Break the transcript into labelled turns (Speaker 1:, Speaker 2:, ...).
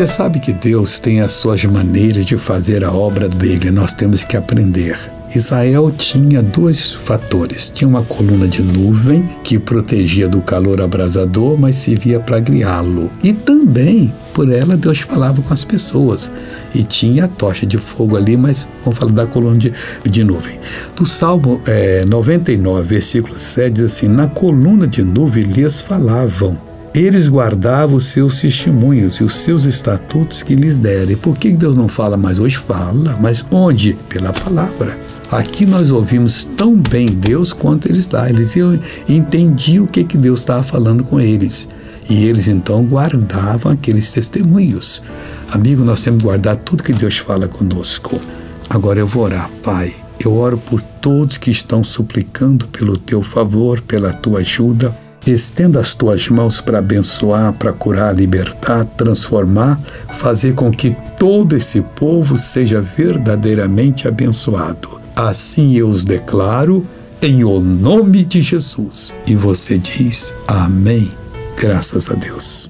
Speaker 1: Você sabe que Deus tem as suas maneiras de fazer a obra dele, nós temos que aprender. Israel tinha dois fatores. Tinha uma coluna de nuvem que protegia do calor abrasador, mas servia para guiá-lo. E também, por ela, Deus falava com as pessoas. E tinha a tocha de fogo ali, mas vamos falar da coluna de, de nuvem. Do Salmo é, 99, versículo 7, diz assim: Na coluna de nuvem lhes falavam eles guardavam os seus testemunhos e os seus estatutos que lhes derem. Por que Deus não fala mais hoje? Fala, mas onde? Pela palavra. Aqui nós ouvimos tão bem Deus quanto eles lá. Eles entendiam o que, que Deus estava falando com eles. E eles então guardavam aqueles testemunhos. Amigo, nós temos que guardar tudo que Deus fala conosco. Agora eu vou orar, Pai. Eu oro por todos que estão suplicando pelo teu favor, pela tua ajuda. Estenda as tuas mãos para abençoar, para curar, libertar, transformar, fazer com que todo esse povo seja verdadeiramente abençoado. Assim eu os declaro em o nome de Jesus. E você diz: Amém. Graças a Deus.